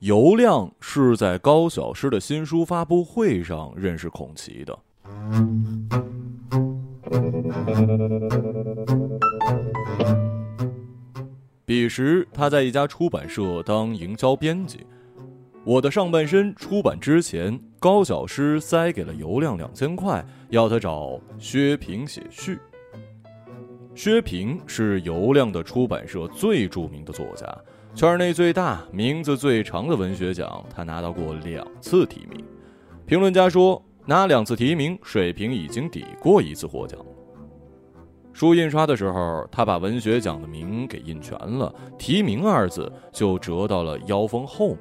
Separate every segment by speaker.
Speaker 1: 尤亮是在高小师的新书发布会上认识孔奇的。彼时他在一家出版社当营销编辑。我的上半身出版之前，高小师塞给了尤亮两千块，要他找薛平写序。薛平是尤亮的出版社最著名的作家，圈内最大、名字最长的文学奖，他拿到过两次提名。评论家说，拿两次提名，水平已经抵过一次获奖。书印刷的时候，他把文学奖的名给印全了，提名二字就折到了腰封后面。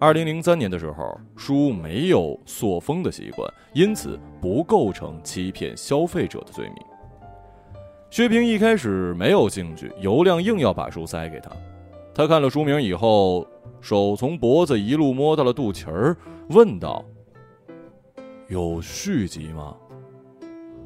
Speaker 1: 二零零三年的时候，书没有塑封的习惯，因此不构成欺骗消费者的罪名。薛平一开始没有兴趣，尤亮硬要把书塞给他。他看了书名以后，手从脖子一路摸到了肚脐儿，问道：“有续集吗？”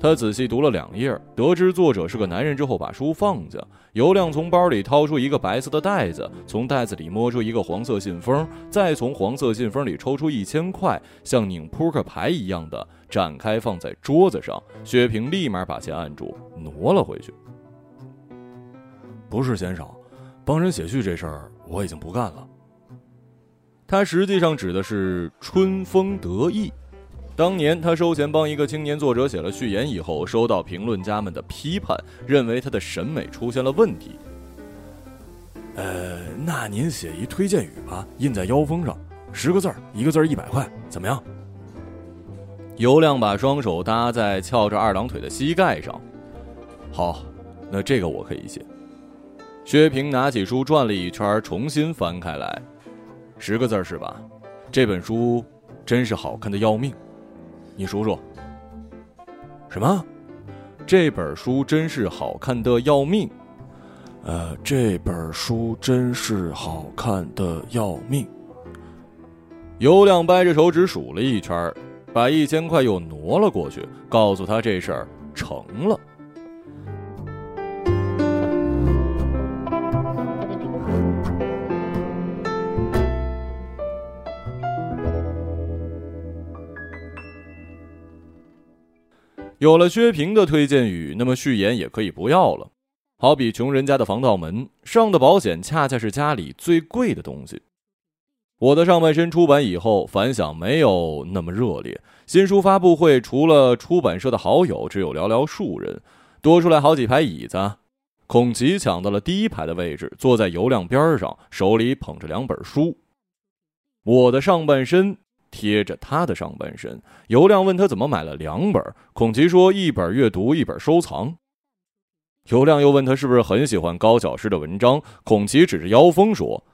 Speaker 1: 他仔细读了两页，得知作者是个男人之后，把书放下。尤亮从包里掏出一个白色的袋子，从袋子里摸出一个黄色信封，再从黄色信封里抽出一千块，像拧扑克牌一样的展开放在桌子上。薛平立马把钱按住，挪了回去。不是先生，帮人写序这事儿我已经不干了。他实际上指的是春风得意。当年他收钱帮一个青年作者写了序言以后，收到评论家们的批判，认为他的审美出现了问题。呃，那您写一推荐语吧，印在腰封上，十个字儿，一个字儿一百块，怎么样？尤亮把双手搭在翘着二郎腿的膝盖上。好，那这个我可以写。薛平拿起书转了一圈，重新翻开来，十个字是吧？这本书真是好看的要命。你数数。什么？这本书真是好看的要命。呃，这本书真是好看的要命。尤亮掰着手指数了一圈，把一千块又挪了过去，告诉他这事儿成了。有了薛平的推荐语，那么序言也可以不要了。好比穷人家的防盗门上的保险，恰恰是家里最贵的东西。我的上半身出版以后，反响没有那么热烈。新书发布会除了出版社的好友，只有寥寥数人，多出来好几排椅子。孔奇抢到了第一排的位置，坐在尤亮边上，手里捧着两本书。我的上半身。贴着他的上半身，尤亮问他怎么买了两本。孔奇说：“一本阅读，一本收藏。”尤亮又问他是不是很喜欢高小师的文章。孔奇指着腰封说：“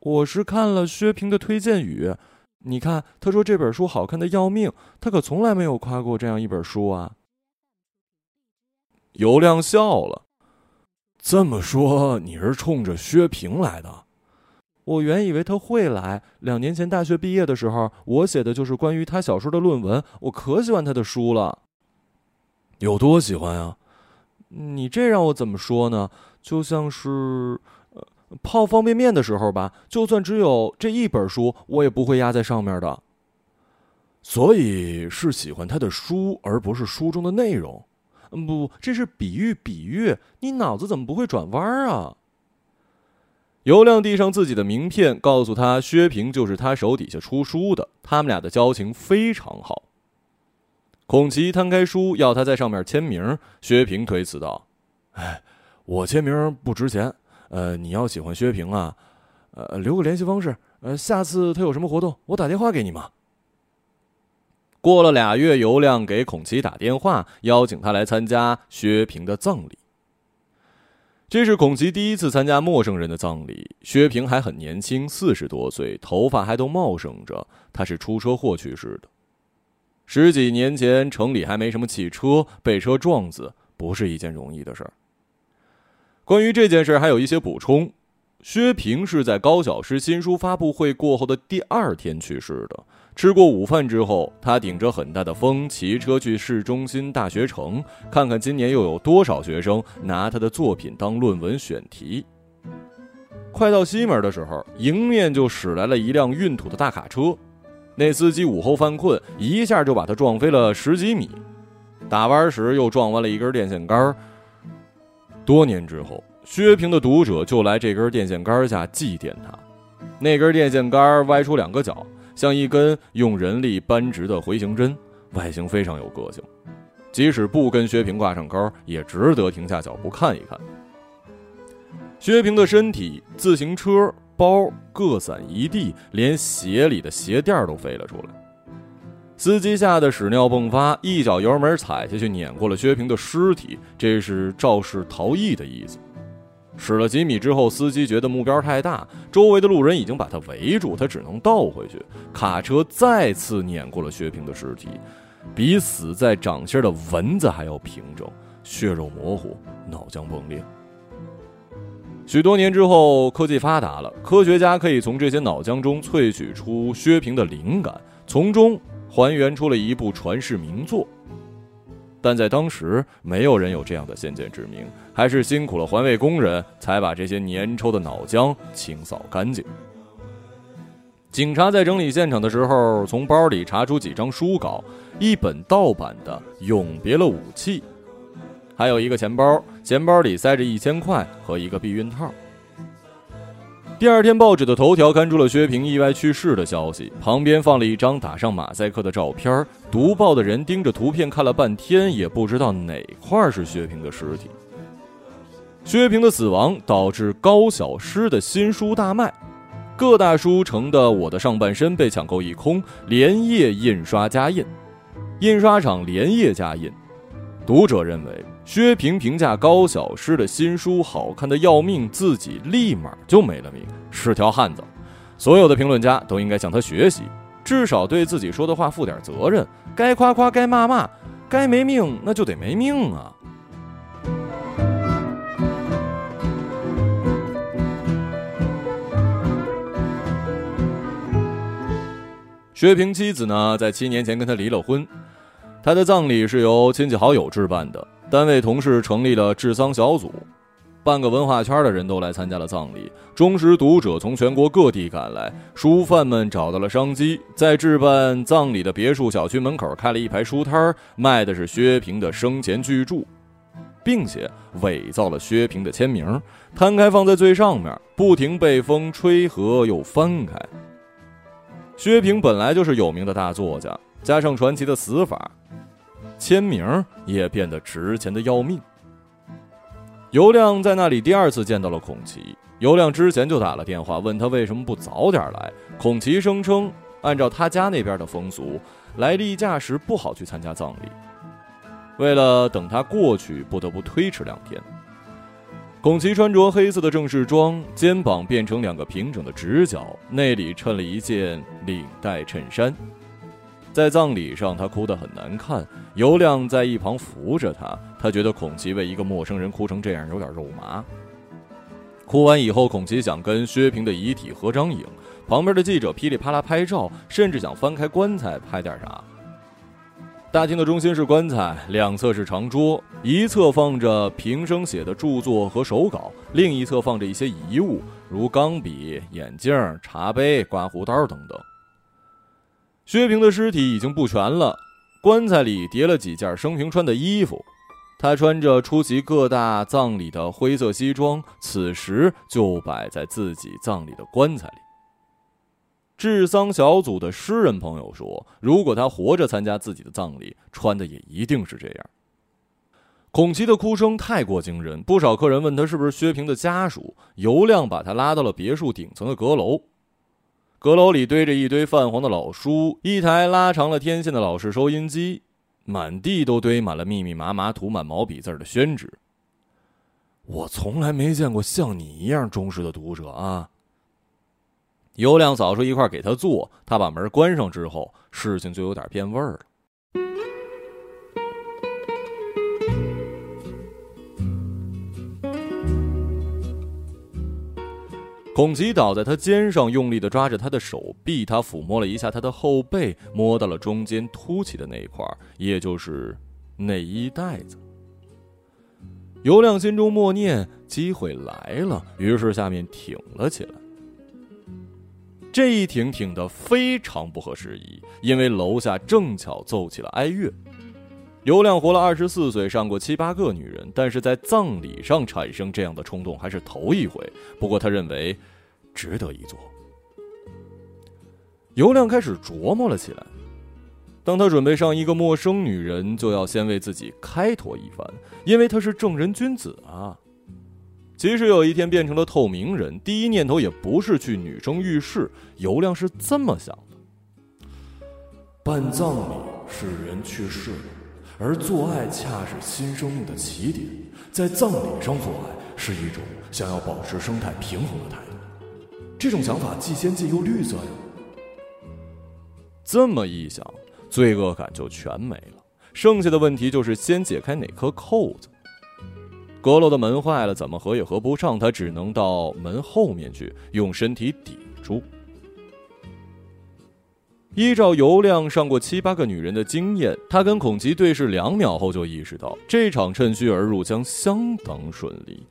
Speaker 1: 我是看了薛平的推荐语，你看，他说这本书好看的要命，他可从来没有夸过这样一本书啊。”尤亮笑了：“这么说，你是冲着薛平来的？”我原以为他会来。两年前大学毕业的时候，我写的就是关于他小说的论文。我可喜欢他的书了。有多喜欢啊？你这让我怎么说呢？就像是，呃，泡方便面的时候吧，就算只有这一本书，我也不会压在上面的。所以是喜欢他的书，而不是书中的内容。不，这是比喻，比喻。你脑子怎么不会转弯儿啊？尤亮递上自己的名片，告诉他薛平就是他手底下出书的，他们俩的交情非常好。孔奇摊开书，要他在上面签名。薛平推辞道：“哎，我签名不值钱。呃，你要喜欢薛平啊，呃，留个联系方式。呃，下次他有什么活动，我打电话给你嘛。”过了俩月，尤亮给孔奇打电话，邀请他来参加薛平的葬礼。这是孔奇第一次参加陌生人的葬礼。薛平还很年轻，四十多岁，头发还都茂盛着。他是出车祸去世的。十几年前，城里还没什么汽车，被车撞死不是一件容易的事儿。关于这件事儿，还有一些补充：薛平是在高小师新书发布会过后的第二天去世的。吃过午饭之后，他顶着很大的风，骑车去市中心大学城，看看今年又有多少学生拿他的作品当论文选题。快到西门的时候，迎面就驶来了一辆运土的大卡车，那司机午后犯困，一下就把他撞飞了十几米，打弯时又撞弯了一根电线杆。多年之后，薛平的读者就来这根电线杆下祭奠他，那根电线杆歪出两个角，像一根用人力扳直的回形针，外形非常有个性，即使不跟薛平挂上钩，也值得停下脚步看一看。薛平的身体、自行车、包各散一地，连鞋里的鞋垫都飞了出来。司机吓得屎尿迸发，一脚油门踩下去，碾过了薛平的尸体。这是肇事逃逸的意思。驶了几米之后，司机觉得目标太大，周围的路人已经把他围住，他只能倒回去。卡车再次碾过了薛平的尸体，比死在掌心的蚊子还要平整，血肉模糊，脑浆迸裂。许多年之后，科技发达了，科学家可以从这些脑浆中萃取出薛平的灵感，从中还原出了一部传世名作。但在当时，没有人有这样的先见之明，还是辛苦了环卫工人才把这些粘稠的脑浆清扫干净。警察在整理现场的时候，从包里查出几张书稿，一本盗版的《永别了武器》。还有一个钱包，钱包里塞着一千块和一个避孕套。第二天报纸的头条刊出了薛平意外去世的消息，旁边放了一张打上马赛克的照片。读报的人盯着图片看了半天，也不知道哪块是薛平的尸体。薛平的死亡导致高小诗的新书大卖，各大书城的《我的上半身》被抢购一空，连夜印刷加印，印刷厂连夜加印。读者认为。薛平评价高小诗的新书好看的要命，自己立马就没了命，是条汉子。所有的评论家都应该向他学习，至少对自己说的话负点责任。该夸夸，该骂骂，该没命那就得没命啊！薛平妻子呢，在七年前跟他离了婚，他的葬礼是由亲戚好友置办的。单位同事成立了治丧小组，半个文化圈的人都来参加了葬礼。忠实读者从全国各地赶来，书贩们找到了商机，在置办葬礼的别墅小区门口开了一排书摊卖的是薛平的生前巨著，并且伪造了薛平的签名，摊开放在最上面，不停被风吹合又翻开。薛平本来就是有名的大作家，加上传奇的死法。签名也变得值钱的要命。尤亮在那里第二次见到了孔奇。尤亮之前就打了电话问他为什么不早点来。孔奇声称，按照他家那边的风俗，来例假时不好去参加葬礼。为了等他过去，不得不推迟两天。孔奇穿着黑色的正式装，肩膀变成两个平整的直角，内里衬了一件领带衬衫。在葬礼上，他哭得很难看。尤亮在一旁扶着他，他觉得孔奇为一个陌生人哭成这样有点肉麻。哭完以后，孔奇想跟薛平的遗体合张影，旁边的记者噼里啪啦拍照，甚至想翻开棺材拍点啥。大厅的中心是棺材，两侧是长桌，一侧放着平生写的著作和手稿，另一侧放着一些遗物，如钢笔、眼镜、茶杯、刮胡刀等等。薛平的尸体已经不全了，棺材里叠了几件生平穿的衣服，他穿着出席各大葬礼的灰色西装，此时就摆在自己葬礼的棺材里。治丧小组的诗人朋友说，如果他活着参加自己的葬礼，穿的也一定是这样。孔奇的哭声太过惊人，不少客人问他是不是薛平的家属。尤亮把他拉到了别墅顶层的阁楼。阁楼里堆着一堆泛黄的老书，一台拉长了天线的老式收音机，满地都堆满了密密麻麻涂满毛笔字的宣纸。我从来没见过像你一样忠实的读者啊！尤亮扫出一块给他做，他把门关上之后，事情就有点变味儿了。孔吉倒在他肩上，用力的抓着他的手臂。他抚摸了一下他的后背，摸到了中间凸起的那一块，也就是内衣带子。尤亮心中默念：机会来了，于是下面挺了起来。这一挺挺的非常不合时宜，因为楼下正巧奏起了哀乐。尤亮活了二十四岁，上过七八个女人，但是在葬礼上产生这样的冲动还是头一回。不过他认为，值得一做。尤亮开始琢磨了起来。当他准备上一个陌生女人，就要先为自己开脱一番，因为他是正人君子啊。即使有一天变成了透明人，第一念头也不是去女生浴室。尤亮是这么想的：办葬礼是人去世了，而做爱恰是新生命的起点。在葬礼上做爱是一种想要保持生态平衡的态度。这种想法既先进又绿色呀。这么一想。罪恶感就全没了，剩下的问题就是先解开哪颗扣子。阁楼的门坏了，怎么合也合不上，他只能到门后面去，用身体抵住。依照尤亮上过七八个女人的经验，他跟孔吉对视两秒后就意识到这场趁虚而入将相当顺利。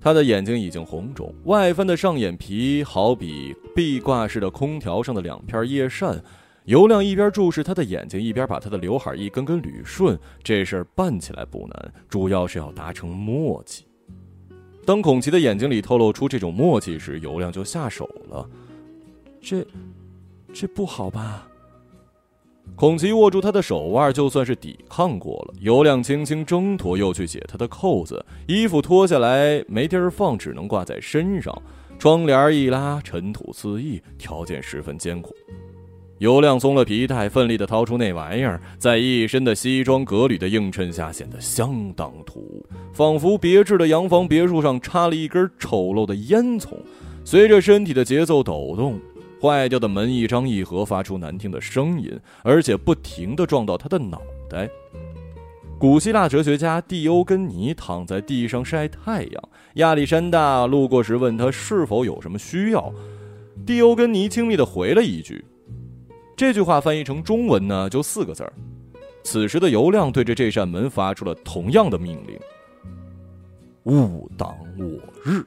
Speaker 1: 他的眼睛已经红肿，外翻的上眼皮好比壁挂式的空调上的两片叶扇。尤亮一边注视他的眼睛，一边把他的刘海一根根捋顺。这事儿办起来不难，主要是要达成默契。当孔奇的眼睛里透露出这种默契时，尤亮就下手了。这，这不好吧？孔奇握住他的手腕，就算是抵抗过了。尤亮轻轻挣脱，又去解他的扣子，衣服脱下来没地儿放，只能挂在身上。窗帘一拉，尘土四溢，条件十分艰苦。尤亮松了皮带，奋力地掏出那玩意儿，在一身的西装革履的映衬下，显得相当突兀，仿佛别致的洋房别墅上插了一根丑陋的烟囱。随着身体的节奏抖动，坏掉的门一张一合，发出难听的声音，而且不停地撞到他的脑袋。古希腊哲学家蒂欧根尼躺在地上晒太阳，亚历山大路过时问他是否有什么需要，蒂欧根尼轻蔑地回了一句。这句话翻译成中文呢，就四个字儿。此时的尤亮对着这扇门发出了同样的命令：“勿挡我日。”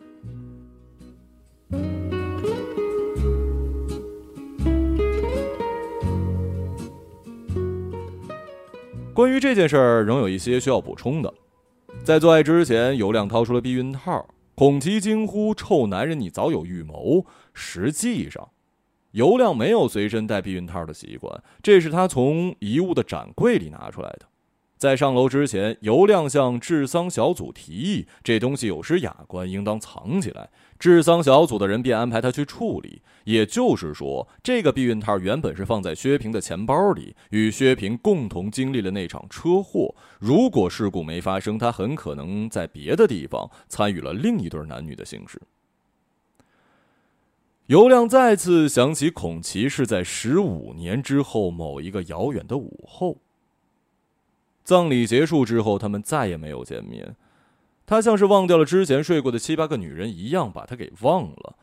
Speaker 1: 关于这件事儿，仍有一些需要补充的。在做爱之前，尤亮掏出了避孕套，孔吉惊呼：“臭男人，你早有预谋！”实际上。尤亮没有随身带避孕套的习惯，这是他从遗物的展柜里拿出来的。在上楼之前，尤亮向治丧小组提议，这东西有失雅观，应当藏起来。治丧小组的人便安排他去处理。也就是说，这个避孕套原本是放在薛平的钱包里，与薛平共同经历了那场车祸。如果事故没发生，他很可能在别的地方参与了另一对男女的性事。尤亮再次想起孔奇是在十五年之后某一个遥远的午后。葬礼结束之后，他们再也没有见面。他像是忘掉了之前睡过的七八个女人一样，把他给忘了。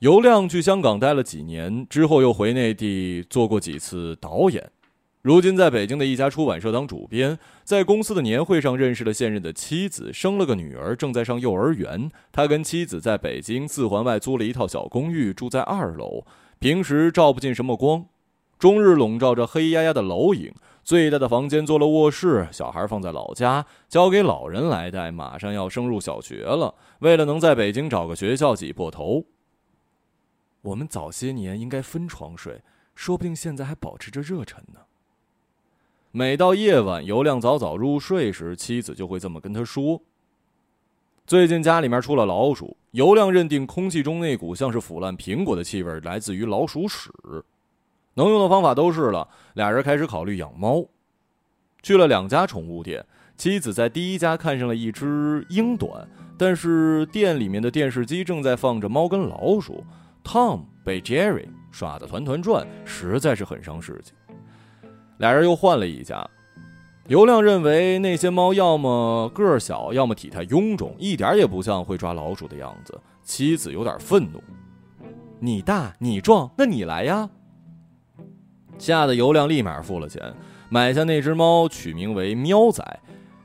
Speaker 1: 尤亮去香港待了几年之后，又回内地做过几次导演。如今在北京的一家出版社当主编，在公司的年会上认识了现任的妻子，生了个女儿，正在上幼儿园。他跟妻子在北京四环外租了一套小公寓，住在二楼，平时照不进什么光，终日笼罩着黑压压的楼影。最大的房间做了卧室，小孩放在老家，交给老人来带。马上要升入小学了，为了能在北京找个学校挤破头。我们早些年应该分床睡，说不定现在还保持着热忱呢。每到夜晚，尤亮早早入睡时，妻子就会这么跟他说：“最近家里面出了老鼠。”尤亮认定空气中那股像是腐烂苹果的气味来自于老鼠屎。能用的方法都试了，俩人开始考虑养猫。去了两家宠物店，妻子在第一家看上了一只英短，但是店里面的电视机正在放着猫跟老鼠，Tom 被 Jerry 耍得团团转，实在是很伤士气。俩人又换了一家，尤亮认为那些猫要么个儿小，要么体态臃肿，一点也不像会抓老鼠的样子。妻子有点愤怒：“你大你壮，那你来呀！”吓得尤亮立马付了钱，买下那只猫，取名为喵仔。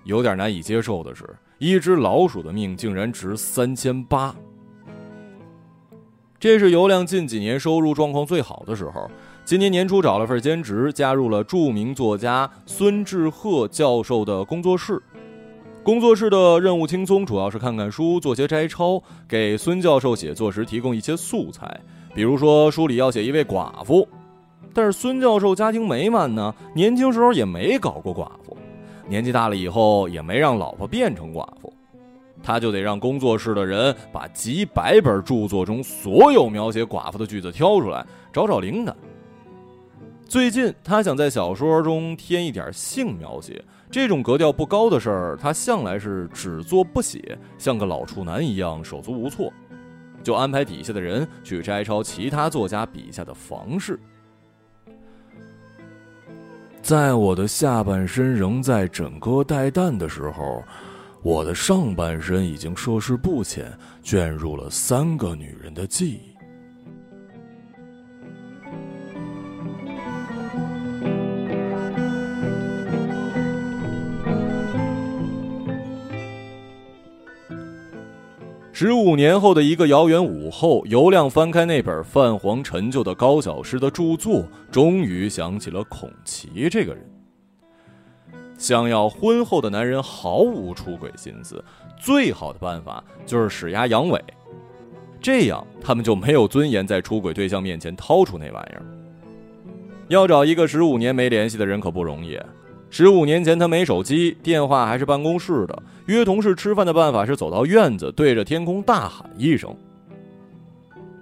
Speaker 1: 有点难以接受的是，一只老鼠的命竟然值三千八。这是尤亮近几年收入状况最好的时候。今年年初找了份兼职，加入了著名作家孙志鹤教授的工作室。工作室的任务轻松，主要是看看书，做些摘抄，给孙教授写作时提供一些素材。比如说，书里要写一位寡妇，但是孙教授家庭美满呢，年轻时候也没搞过寡妇，年纪大了以后也没让老婆变成寡妇，他就得让工作室的人把几百本著作中所有描写寡妇的句子挑出来，找找灵感。最近，他想在小说中添一点性描写。这种格调不高的事儿，他向来是只做不写，像个老处男一样手足无措。就安排底下的人去摘抄其他作家笔下的房事。在我的下半身仍在枕戈待旦的时候，我的上半身已经涉世不浅，卷入了三个女人的记忆。十五年后的一个遥远午后，尤亮翻开那本泛黄陈旧的高小师的著作，终于想起了孔奇这个人。想要婚后的男人毫无出轨心思，最好的办法就是使压阳痿，这样他们就没有尊严在出轨对象面前掏出那玩意儿。要找一个十五年没联系的人可不容易。十五年前，他没手机，电话还是办公室的。约同事吃饭的办法是走到院子，对着天空大喊一声。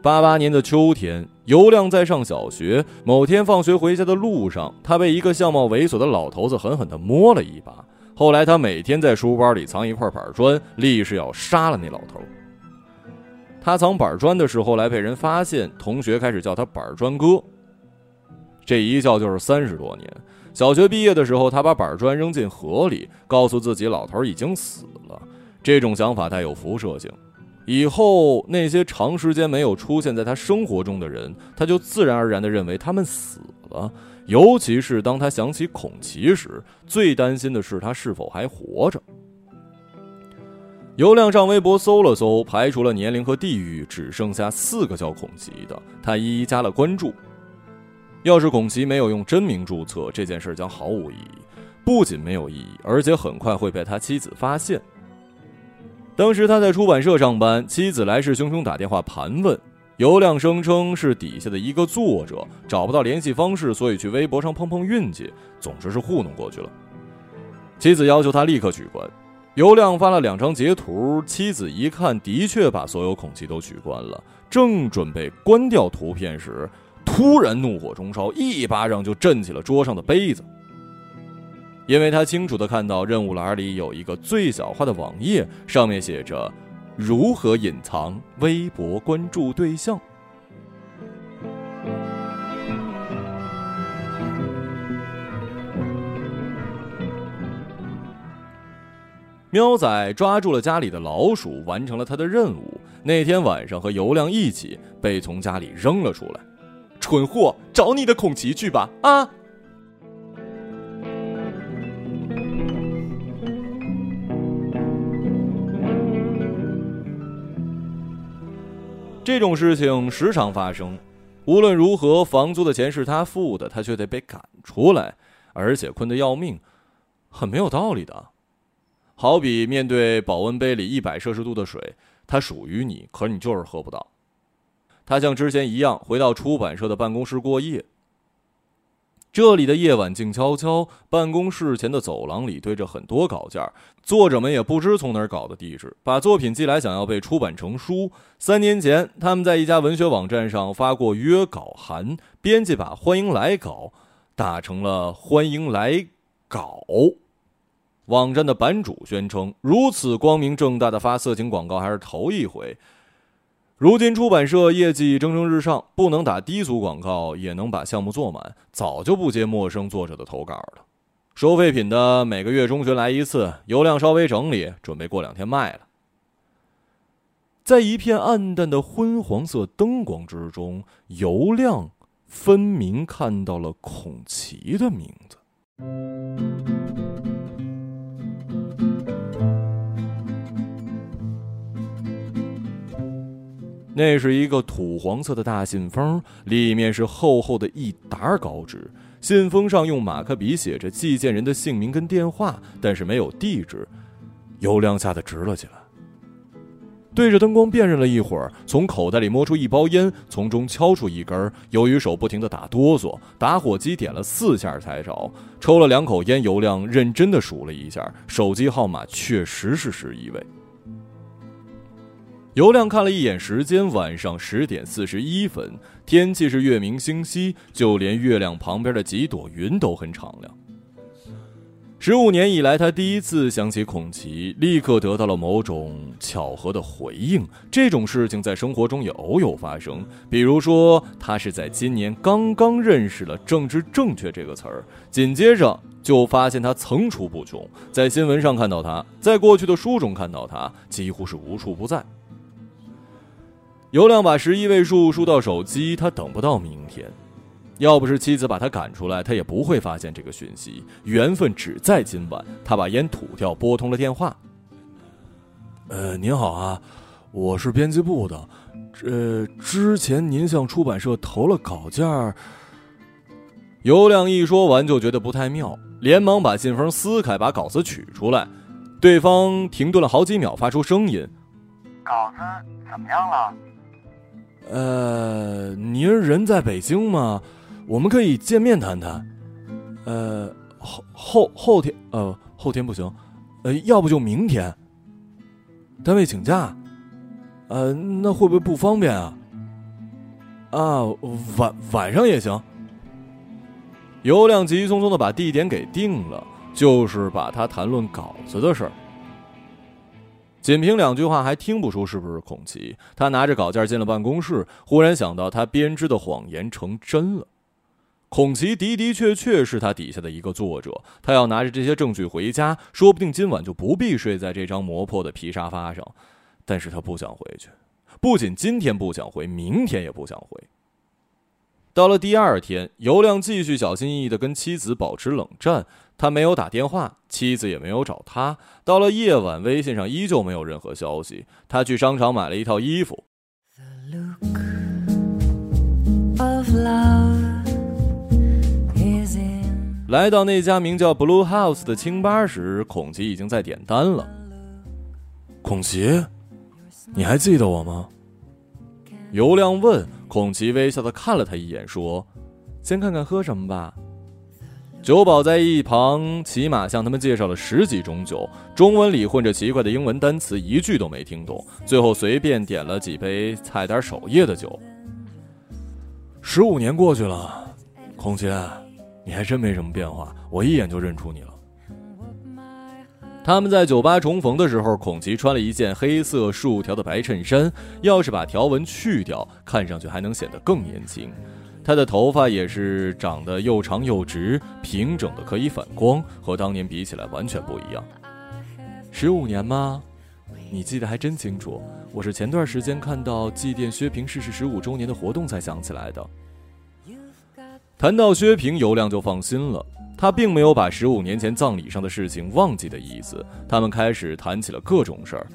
Speaker 1: 八八年的秋天，尤亮在上小学。某天放学回家的路上，他被一个相貌猥琐的老头子狠狠地摸了一把。后来，他每天在书包里藏一块板砖，立誓要杀了那老头。他藏板砖的时候来被人发现，同学开始叫他板砖哥。这一叫就是三十多年。小学毕业的时候，他把板砖扔进河里，告诉自己老头已经死了。这种想法带有辐射性，以后那些长时间没有出现在他生活中的人，他就自然而然地认为他们死了。尤其是当他想起孔奇时，最担心的是他是否还活着。尤亮上微博搜了搜，排除了年龄和地域，只剩下四个叫孔奇的，他一一加了关注。要是孔奇没有用真名注册，这件事将毫无意义。不仅没有意义，而且很快会被他妻子发现。当时他在出版社上班，妻子来势汹汹打电话盘问，尤亮声称是底下的一个作者找不到联系方式，所以去微博上碰碰运气。总之是糊弄过去了。妻子要求他立刻取关，尤亮发了两张截图，妻子一看，的确把所有孔奇都取关了。正准备关掉图片时，突然怒火中烧，一巴掌就震起了桌上的杯子。因为他清楚的看到任务栏里有一个最小化的网页，上面写着“如何隐藏微博关注对象”。喵仔抓住了家里的老鼠，完成了他的任务。那天晚上和尤亮一起被从家里扔了出来。蠢货，找你的孔奇去吧！啊！这种事情时常发生。无论如何，房租的钱是他付的，他却得被赶出来，而且困得要命，很没有道理的。好比面对保温杯里一百摄氏度的水，它属于你，可你就是喝不到。他像之前一样回到出版社的办公室过夜。这里的夜晚静悄悄，办公室前的走廊里堆着很多稿件，作者们也不知从哪儿搞的地址，把作品寄来，想要被出版成书。三年前，他们在一家文学网站上发过约稿函，编辑把“欢迎来稿”打成了“欢迎来稿”。网站的版主宣称，如此光明正大的发色情广告还是头一回。如今出版社业绩蒸蒸日上，不能打低俗广告也能把项目做满，早就不接陌生作者的投稿了。收废品的每个月中旬来一次，油量稍微整理，准备过两天卖了。在一片暗淡的昏黄色灯光之中，油亮分明看到了孔奇的名字。那是一个土黄色的大信封，里面是厚厚的一沓稿纸。信封上用马克笔写着寄件人的姓名跟电话，但是没有地址。尤亮吓得直了起来，对着灯光辨认了一会儿，从口袋里摸出一包烟，从中敲出一根。由于手不停的打哆嗦，打火机点了四下才着。抽了两口烟，尤亮认真的数了一下，手机号码确实是十一位。尤亮看了一眼时间，晚上十点四十一分，天气是月明星稀，就连月亮旁边的几朵云都很敞亮。十五年以来，他第一次想起孔琪，立刻得到了某种巧合的回应。这种事情在生活中也偶有发生，比如说，他是在今年刚刚认识了“政治正确”这个词儿，紧接着就发现他层出不穷，在新闻上看到他，在过去的书中看到他，几乎是无处不在。尤亮把十一位数输到手机，他等不到明天。要不是妻子把他赶出来，他也不会发现这个讯息。缘分只在今晚。他把烟吐掉，拨通了电话。呃，您好啊，我是编辑部的。呃，之前您向出版社投了稿件。尤亮一说完就觉得不太妙，连忙把信封撕开，把稿子取出来。对方停顿了好几秒，发出声音：“
Speaker 2: 稿子怎么样了？”
Speaker 1: 呃，您人在北京吗？我们可以见面谈谈。呃，后后后天，呃，后天不行，呃，要不就明天。单位请假，呃，那会不会不方便啊？啊，晚晚上也行。尤亮急匆匆的把地点给定了，就是把他谈论稿子的事儿。仅凭两句话还听不出是不是孔奇。他拿着稿件进了办公室，忽然想到他编织的谎言成真了。孔奇的的确确是他底下的一个作者，他要拿着这些证据回家，说不定今晚就不必睡在这张磨破的皮沙发上。但是他不想回去，不仅今天不想回，明天也不想回。到了第二天，尤亮继续小心翼翼地跟妻子保持冷战。他没有打电话，妻子也没有找他。到了夜晚，微信上依旧没有任何消息。他去商场买了一套衣服。来到那家名叫 Blue House 的清吧时，孔奇已经在点单了。孔奇，你还记得我吗？尤亮问。孔奇微笑的看了他一眼，说：“先看看喝什么吧。”酒保在一旁起码向他们介绍了十几种酒，中文里混着奇怪的英文单词，一句都没听懂。最后随便点了几杯菜单首页的酒。十五年过去了，孔奇，你还真没什么变化，我一眼就认出你了。他们在酒吧重逢的时候，孔奇穿了一件黑色竖条的白衬衫，要是把条纹去掉，看上去还能显得更年轻。他的头发也是长得又长又直，平整的可以反光，和当年比起来完全不一样。十五年吗？你记得还真清楚。我是前段时间看到祭奠薛平逝世十五周年的活动才想起来的。谈到薛平，尤亮就放心了。他并没有把十五年前葬礼上的事情忘记的意思。他们开始谈起了各种事儿。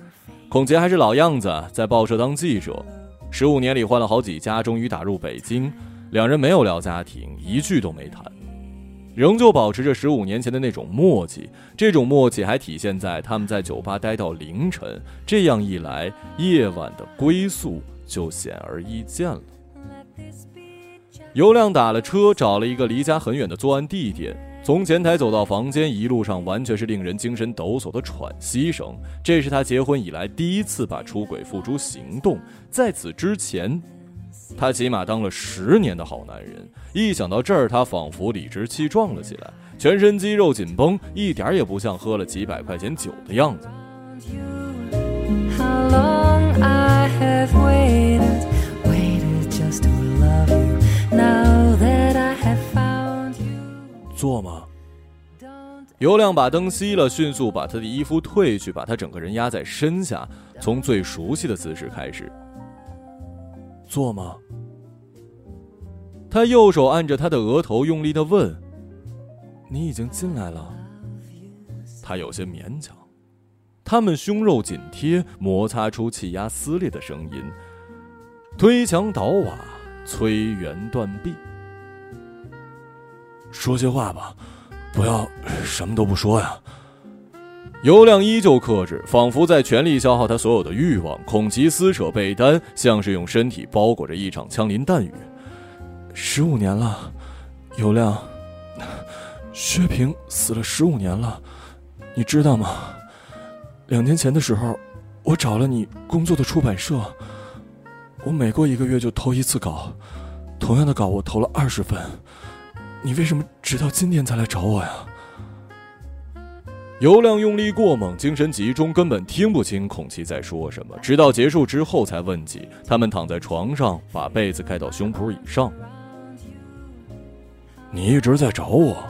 Speaker 1: 孔杰还是老样子，在报社当记者，十五年里换了好几家，终于打入北京。两人没有聊家庭，一句都没谈，仍旧保持着十五年前的那种默契。这种默契还体现在他们在酒吧待到凌晨。这样一来，夜晚的归宿就显而易见了。尤亮打了车，找了一个离家很远的作案地点，从前台走到房间，一路上完全是令人精神抖擞的喘息声。这是他结婚以来第一次把出轨付诸行动，在此之前。他起码当了十年的好男人，一想到这儿，他仿佛理直气壮了起来，全身肌肉紧绷，一点也不像喝了几百块钱酒的样子。做吗？尤亮把灯熄了，迅速把他的衣服褪去，把他整个人压在身下，从最熟悉的姿势开始。做吗？他右手按着他的额头，用力的问：“你已经进来了。”他有些勉强。他们胸肉紧贴，摩擦出气压撕裂的声音。推墙倒瓦，摧垣断壁。
Speaker 3: 说些话吧，不要什么都不说呀。
Speaker 1: 尤亮依旧克制，仿佛在全力消耗他所有的欲望。孔奇撕扯被单，像是用身体包裹着一场枪林弹雨。
Speaker 3: 十五年了，尤亮，薛平死了十五年了，你知道吗？两年前的时候，我找了你工作的出版社，我每过一个月就投一次稿，同样的稿我投了二十份。你为什么直到今天才来找我呀？
Speaker 1: 尤亮用力过猛，精神集中，根本听不清孔奇在说什么。直到结束之后，才问起。他们躺在床上，把被子盖到胸脯以上。
Speaker 3: 你一直在找我，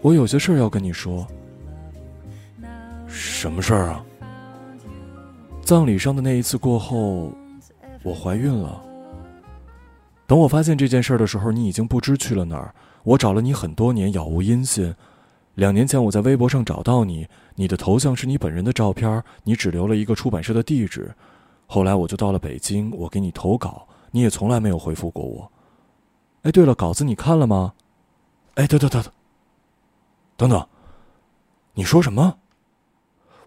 Speaker 3: 我有些事儿要跟你说。什么事儿啊？葬礼上的那一次过后，我怀孕了。等我发现这件事的时候，你已经不知去了哪儿。我找了你很多年，杳无音信。两年前我在微博上找到你，你的头像是你本人的照片，你只留了一个出版社的地址。后来我就到了北京，我给你投稿，你也从来没有回复过我。哎，对了，稿子你看了吗？哎，等等等等，等等，你说什么？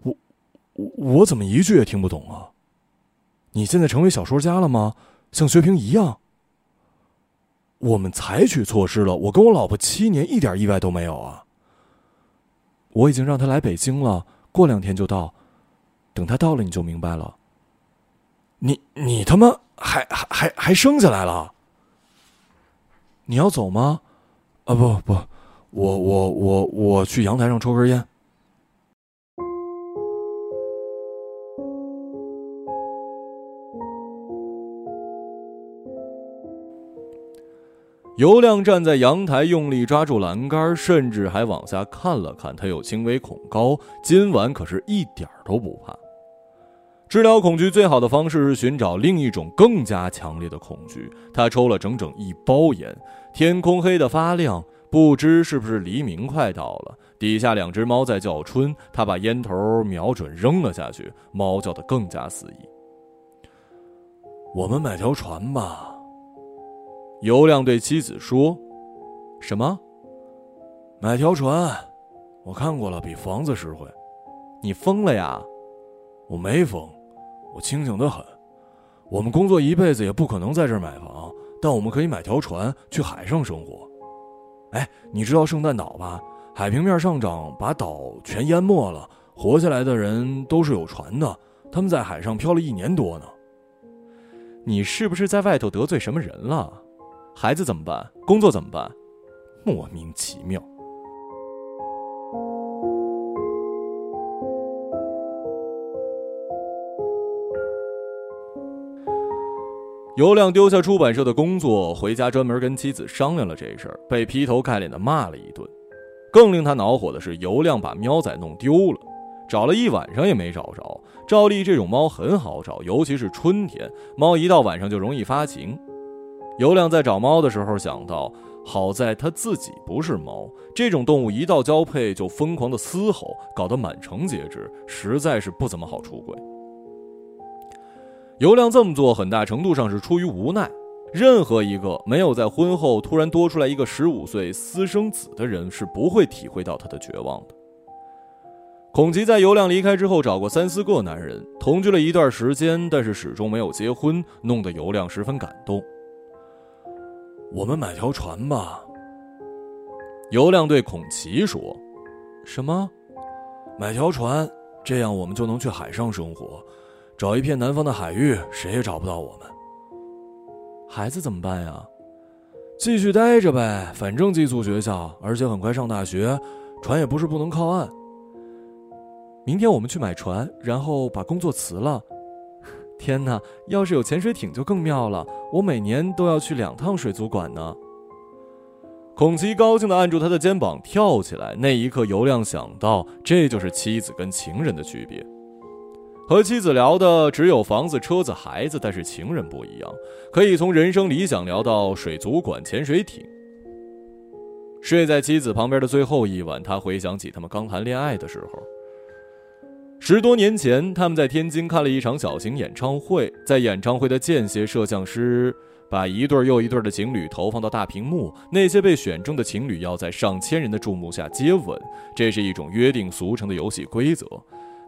Speaker 3: 我我怎么一句也听不懂啊？你现在成为小说家了吗？像薛平一样？我们采取措施了，我跟我老婆七年一点意外都没有啊。我已经让他来北京了，过两天就到。等他到了，你就明白了。你你他妈还还还还生下来了？你要走吗？啊不不，我我我我去阳台上抽根烟。
Speaker 1: 尤亮站在阳台，用力抓住栏杆，甚至还往下看了看。他有轻微恐高，今晚可是一点都不怕。治疗恐惧最好的方式是寻找另一种更加强烈的恐惧。他抽了整整一包烟，天空黑得发亮，不知是不是黎明快到了。底下两只猫在叫春，他把烟头瞄准扔了下去，猫叫得更加肆意。
Speaker 3: 我们买条船吧。
Speaker 1: 尤亮对妻子说：“什么？
Speaker 3: 买条船？我看过了，比房子实惠。
Speaker 1: 你疯了呀？
Speaker 3: 我没疯，我清醒的很。我们工作一辈子也不可能在这买房，但我们可以买条船去海上生活。哎，你知道圣诞岛吧？海平面上涨把岛全淹没了，活下来的人都是有船的，他们在海上漂了一年多呢。
Speaker 1: 你是不是在外头得罪什么人了？”孩子怎么办？工作怎么办？莫名其妙。尤亮丢下出版社的工作，回家专门跟妻子商量了这事儿，被劈头盖脸的骂了一顿。更令他恼火的是，尤亮把喵仔弄丢了，找了一晚上也没找着。照例这种猫很好找，尤其是春天，猫一到晚上就容易发情。尤亮在找猫的时候想到，好在他自己不是猫，这种动物一到交配就疯狂的嘶吼，搞得满城皆知，实在是不怎么好出轨。尤亮这么做，很大程度上是出于无奈。任何一个没有在婚后突然多出来一个十五岁私生子的人，是不会体会到他的绝望的。孔吉在尤亮离开之后，找过三四个男人，同居了一段时间，但是始终没有结婚，弄得尤亮十分感动。
Speaker 3: 我们买条船吧。
Speaker 1: 尤亮对孔奇说：“
Speaker 3: 什么？买条船？这样我们就能去海上生活，找一片南方的海域，谁也找不到我们。
Speaker 1: 孩子怎么办呀？
Speaker 3: 继续待着呗，反正寄宿学校，而且很快上大学，船也不是不能靠岸。
Speaker 1: 明天我们去买船，然后把工作辞了。”天哪！要是有潜水艇就更妙了。我每年都要去两趟水族馆呢。孔奇高兴地按住他的肩膀，跳起来。那一刻，尤亮想到，这就是妻子跟情人的区别。和妻子聊的只有房子、车子、孩子，但是情人不一样，可以从人生理想聊到水族馆、潜水艇。睡在妻子旁边的最后一晚，他回想起他们刚谈恋爱的时候。十多年前，他们在天津开了一场小型演唱会，在演唱会的间歇，摄像师把一对又一对的情侣投放到大屏幕，那些被选中的情侣要在上千人的注目下接吻，这是一种约定俗成的游戏规则。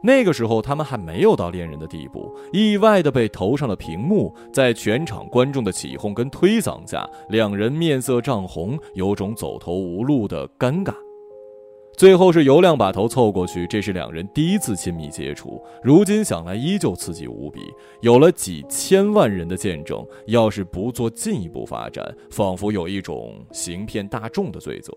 Speaker 1: 那个时候，他们还没有到恋人的地步，意外的被投上了屏幕，在全场观众的起哄跟推搡下，两人面色涨红，有种走投无路的尴尬。最后是尤亮把头凑过去，这是两人第一次亲密接触，如今想来依旧刺激无比。有了几千万人的见证，要是不做进一步发展，仿佛有一种行骗大众的罪责。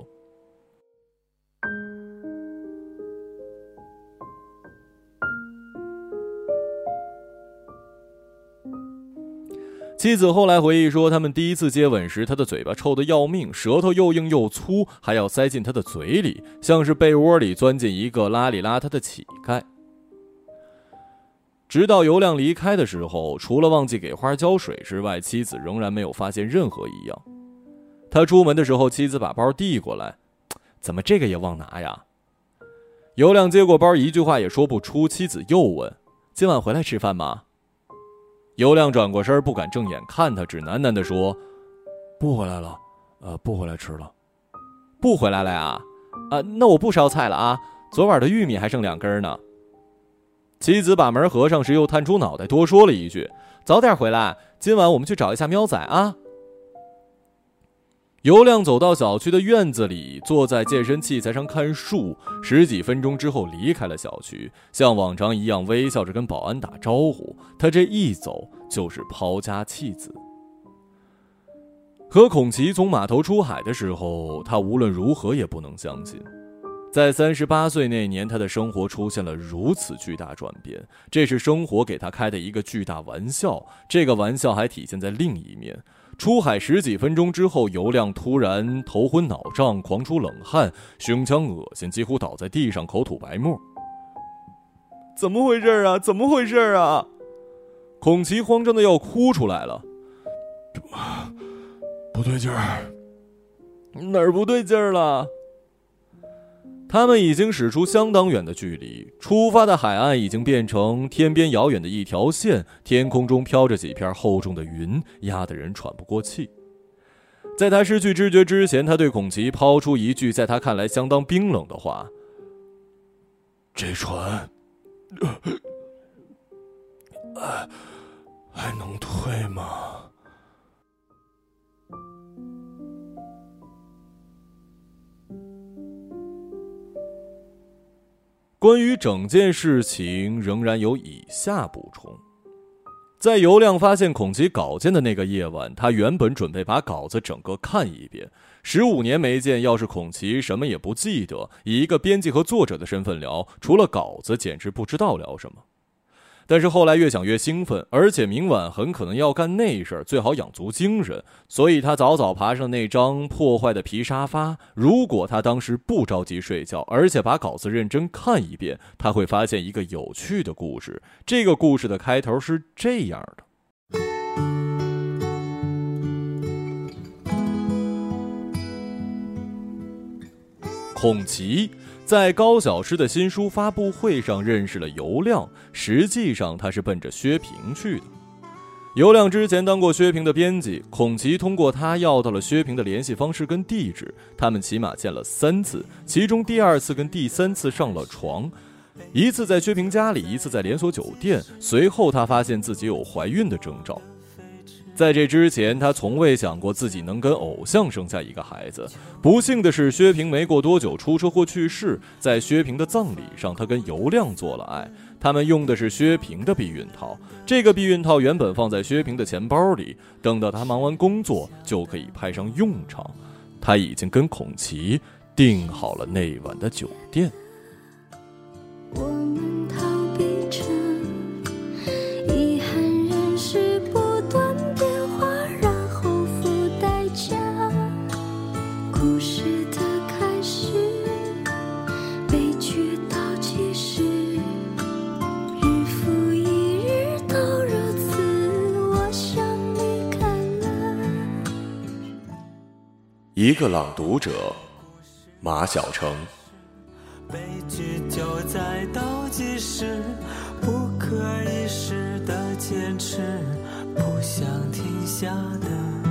Speaker 1: 妻子后来回忆说，他们第一次接吻时，他的嘴巴臭得要命，舌头又硬又粗，还要塞进他的嘴里，像是被窝里钻进一个邋里邋遢的乞丐。直到尤亮离开的时候，除了忘记给花浇水之外，妻子仍然没有发现任何异样。他出门的时候，妻子把包递过来，怎么这个也忘拿呀？尤亮接过包，一句话也说不出。妻子又问：“今晚回来吃饭吗？”尤亮转过身，不敢正眼看他，只喃喃地说：“
Speaker 3: 不回来了，呃，不回来吃了，
Speaker 1: 不回来了呀，啊，那我不烧菜了啊，昨晚的玉米还剩两根呢。”妻子把门合上时，又探出脑袋，多说了一句：“早点回来，今晚我们去找一下喵仔啊。”尤亮走到小区的院子里，坐在健身器材上看树。十几分钟之后离开了小区，像往常一样微笑着跟保安打招呼。他这一走就是抛家弃子。和孔琪从码头出海的时候，他无论如何也不能相信，在三十八岁那年，他的生活出现了如此巨大转变。这是生活给他开的一个巨大玩笑。这个玩笑还体现在另一面。出海十几分钟之后，尤亮突然头昏脑胀，狂出冷汗，胸腔恶心，几乎倒在地上，口吐白沫。怎么回事啊？怎么回事啊？孔奇慌张的要哭出来了。
Speaker 3: 不对劲儿，
Speaker 1: 哪儿不对劲儿了？他们已经驶出相当远的距离，出发的海岸已经变成天边遥远的一条线，天空中飘着几片厚重的云，压得人喘不过气。在他失去知觉之前，他对孔奇抛出一句在他看来相当冰冷的话：“
Speaker 3: 这船，还能退吗？”
Speaker 1: 关于整件事情，仍然有以下补充：在尤亮发现孔奇稿件的那个夜晚，他原本准备把稿子整个看一遍。十五年没见，要是孔奇什么也不记得，以一个编辑和作者的身份聊，除了稿子，简直不知道聊什么。但是后来越想越兴奋，而且明晚很可能要干那事儿，最好养足精神。所以他早早爬上那张破坏的皮沙发。如果他当时不着急睡觉，而且把稿子认真看一遍，他会发现一个有趣的故事。这个故事的开头是这样的：孔奇。在高小诗的新书发布会上认识了尤亮，实际上他是奔着薛平去的。尤亮之前当过薛平的编辑，孔奇通过他要到了薛平的联系方式跟地址，他们起码见了三次，其中第二次跟第三次上了床，一次在薛平家里，一次在连锁酒店。随后他发现自己有怀孕的征兆。在这之前，他从未想过自己能跟偶像生下一个孩子。不幸的是，薛平没过多久出车祸去世。在薛平的葬礼上，他跟尤亮做了爱。他们用的是薛平的避孕套。这个避孕套原本放在薛平的钱包里，等到他忙完工作就可以派上用场。他已经跟孔琪订好了那晚的酒店。
Speaker 4: 我们逃避着一
Speaker 5: 个朗读者，马晓成，悲剧就在倒计时，不可一世的坚持，不想停下的。